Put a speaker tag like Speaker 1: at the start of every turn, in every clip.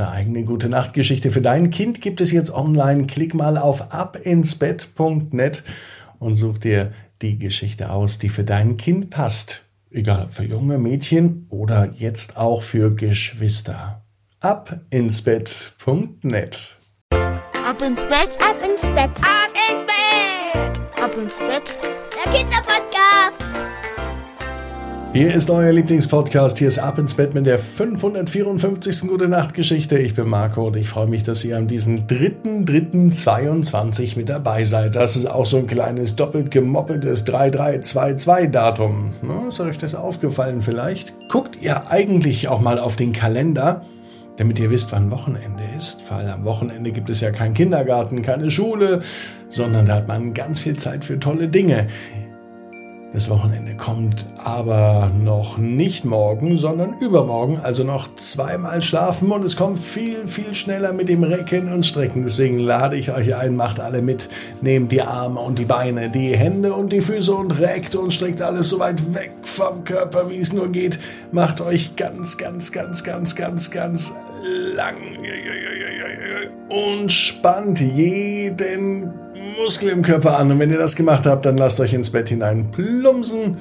Speaker 1: Eine eigene gute Nachtgeschichte für dein Kind gibt es jetzt online. Klick mal auf abinsbett.net und such dir die Geschichte aus, die für dein Kind passt. Egal für junge Mädchen oder jetzt auch für Geschwister. abinsbett.net
Speaker 2: Ab ins Bett, ab ins Bett, ab ins Bett, ab ins Bett. Der Kinderpodcast.
Speaker 1: Hier ist euer Lieblingspodcast. Hier ist Ab ins Bett mit der 554. Gute Nacht Geschichte. Ich bin Marco und ich freue mich, dass ihr an diesem 3.3.22 mit dabei seid. Das ist auch so ein kleines doppelt gemoppeltes 3322 Datum. Ist euch das aufgefallen vielleicht? Guckt ihr eigentlich auch mal auf den Kalender? damit ihr wisst, wann Wochenende ist, weil am Wochenende gibt es ja keinen Kindergarten, keine Schule, sondern da hat man ganz viel Zeit für tolle Dinge. Das Wochenende kommt aber noch nicht morgen, sondern übermorgen, also noch zweimal schlafen und es kommt viel, viel schneller mit dem Recken und Strecken. Deswegen lade ich euch ein, macht alle mit, nehmt die Arme und die Beine, die Hände und die Füße und reckt und streckt alles so weit weg vom Körper, wie es nur geht. Macht euch ganz, ganz, ganz, ganz, ganz, ganz lang und spannt jeden Muskel im Körper an. Und wenn ihr das gemacht habt, dann lasst euch ins Bett hinein plumpsen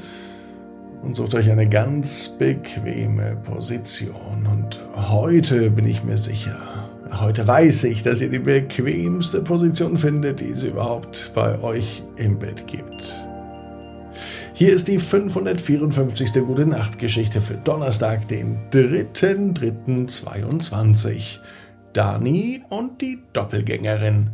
Speaker 1: und sucht euch eine ganz bequeme Position. Und heute bin ich mir sicher, heute weiß ich, dass ihr die bequemste Position findet, die es überhaupt bei euch im Bett gibt. Hier ist die 554. Gute Nacht Geschichte für Donnerstag, den 3.3.22. Dani und die Doppelgängerin.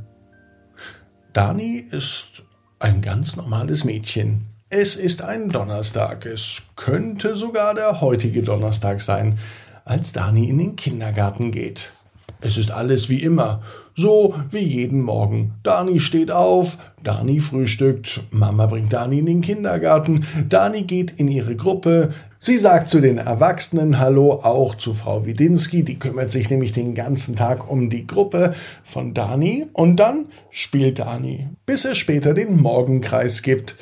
Speaker 1: Dani ist ein ganz normales Mädchen. Es ist ein Donnerstag. Es könnte sogar der heutige Donnerstag sein, als Dani in den Kindergarten geht. Es ist alles wie immer, so wie jeden Morgen. Dani steht auf, Dani frühstückt, Mama bringt Dani in den Kindergarten, Dani geht in ihre Gruppe, sie sagt zu den Erwachsenen Hallo, auch zu Frau Widinski, die kümmert sich nämlich den ganzen Tag um die Gruppe von Dani und dann spielt Dani, bis es später den Morgenkreis gibt.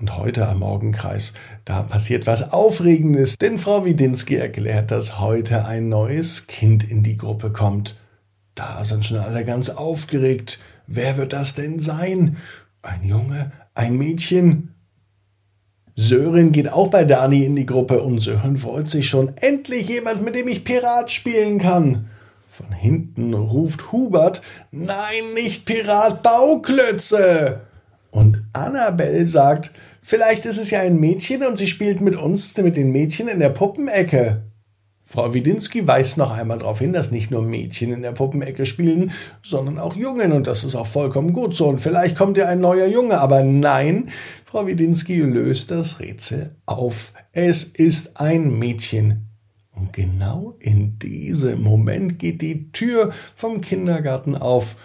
Speaker 1: Und heute am Morgenkreis, da passiert was Aufregendes, denn Frau Widinski erklärt, dass heute ein neues Kind in die Gruppe kommt. Da sind schon alle ganz aufgeregt. Wer wird das denn sein? Ein Junge? Ein Mädchen? Sören geht auch bei Dani in die Gruppe und Sören freut sich schon. Endlich jemand, mit dem ich Pirat spielen kann. Von hinten ruft Hubert, nein, nicht Pirat, Bauklötze. Und Annabelle sagt, vielleicht ist es ja ein Mädchen und sie spielt mit uns, mit den Mädchen in der Puppenecke. Frau Widinski weist noch einmal darauf hin, dass nicht nur Mädchen in der Puppenecke spielen, sondern auch Jungen und das ist auch vollkommen gut so und vielleicht kommt ja ein neuer Junge, aber nein, Frau Widinski löst das Rätsel auf. Es ist ein Mädchen. Und genau in diesem Moment geht die Tür vom Kindergarten auf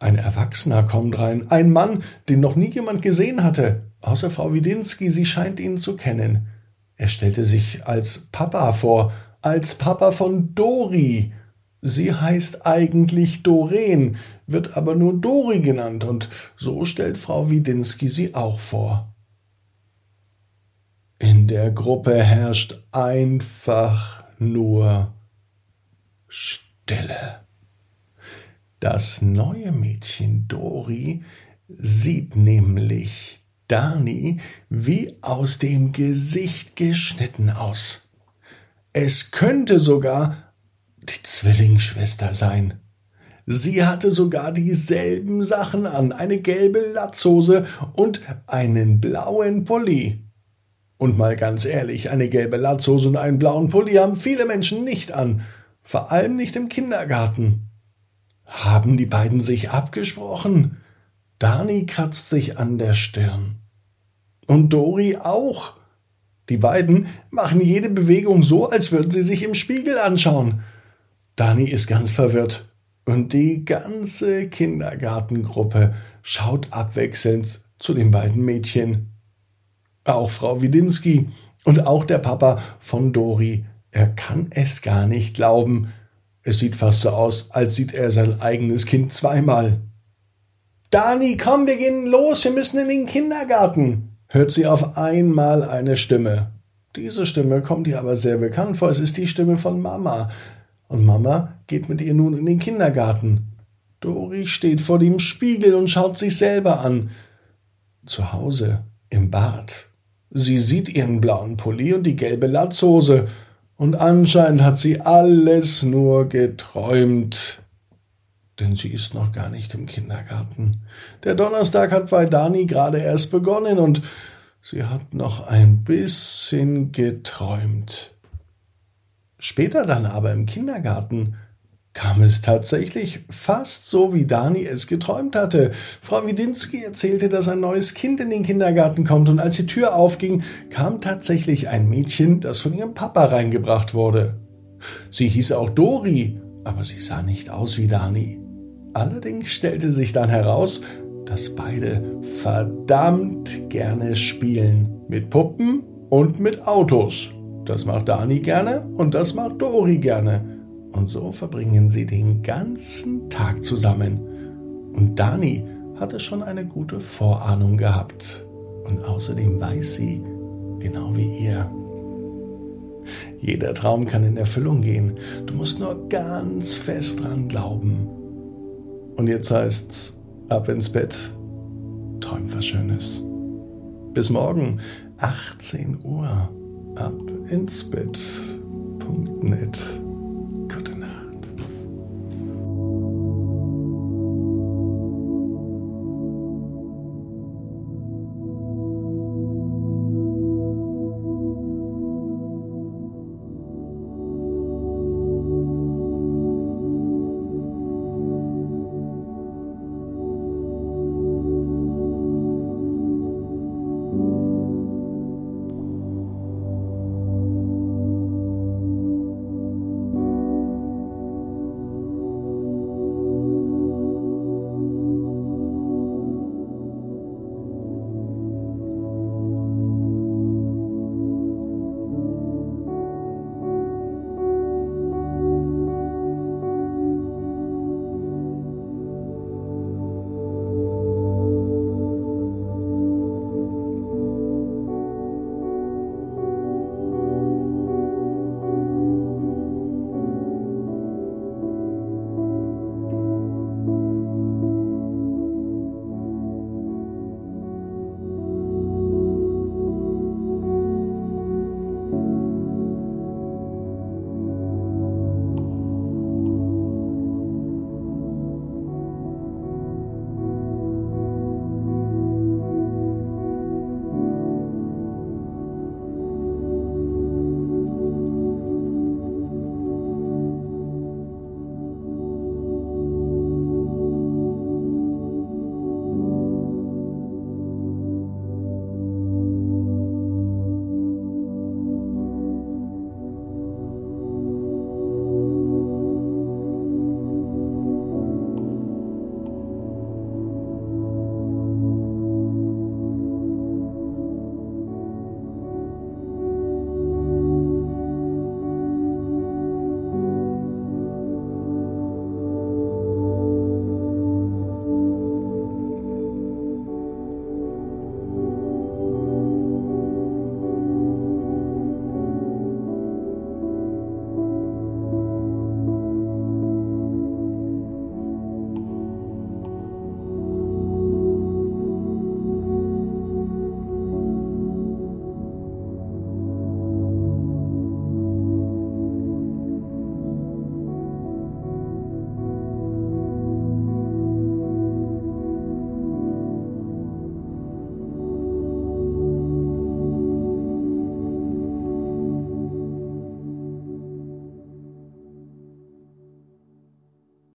Speaker 1: ein Erwachsener kommt rein, ein Mann, den noch nie jemand gesehen hatte, außer Frau Widinski, sie scheint ihn zu kennen. Er stellte sich als Papa vor, als Papa von Dori. Sie heißt eigentlich Doreen, wird aber nur Dori genannt, und so stellt Frau Widinski sie auch vor. In der Gruppe herrscht einfach nur Stille. Das neue Mädchen Dori sieht nämlich Dani wie aus dem Gesicht geschnitten aus. Es könnte sogar die Zwillingsschwester sein. Sie hatte sogar dieselben Sachen an, eine gelbe Latzhose und einen blauen Pulli. Und mal ganz ehrlich, eine gelbe Latzhose und einen blauen Pulli haben viele Menschen nicht an, vor allem nicht im Kindergarten. Haben die beiden sich abgesprochen? Dani kratzt sich an der Stirn. Und Dori auch. Die beiden machen jede Bewegung so, als würden sie sich im Spiegel anschauen. Dani ist ganz verwirrt. Und die ganze Kindergartengruppe schaut abwechselnd zu den beiden Mädchen. Auch Frau Widinski und auch der Papa von Dori. Er kann es gar nicht glauben. Es sieht fast so aus, als sieht er sein eigenes Kind zweimal. Dani, komm, wir gehen los, wir müssen in den Kindergarten, hört sie auf einmal eine Stimme. Diese Stimme kommt ihr aber sehr bekannt vor, es ist die Stimme von Mama. Und Mama geht mit ihr nun in den Kindergarten. Dori steht vor dem Spiegel und schaut sich selber an. Zu Hause, im Bad. Sie sieht ihren blauen Pulli und die gelbe Latzhose. Und anscheinend hat sie alles nur geträumt. Denn sie ist noch gar nicht im Kindergarten. Der Donnerstag hat bei Dani gerade erst begonnen und sie hat noch ein bisschen geträumt. Später dann aber im Kindergarten kam es tatsächlich fast so, wie Dani es geträumt hatte. Frau Widinski erzählte, dass ein neues Kind in den Kindergarten kommt und als die Tür aufging, kam tatsächlich ein Mädchen, das von ihrem Papa reingebracht wurde. Sie hieß auch Dori, aber sie sah nicht aus wie Dani. Allerdings stellte sich dann heraus, dass beide verdammt gerne spielen. Mit Puppen und mit Autos. Das macht Dani gerne und das macht Dori gerne. Und so verbringen sie den ganzen Tag zusammen. Und Dani hatte schon eine gute Vorahnung gehabt. Und außerdem weiß sie, genau wie ihr. Jeder Traum kann in Erfüllung gehen. Du musst nur ganz fest dran glauben. Und jetzt heißt's ab ins Bett. Träum was Schönes. Bis morgen, 18 Uhr. Ab ins Bett.net.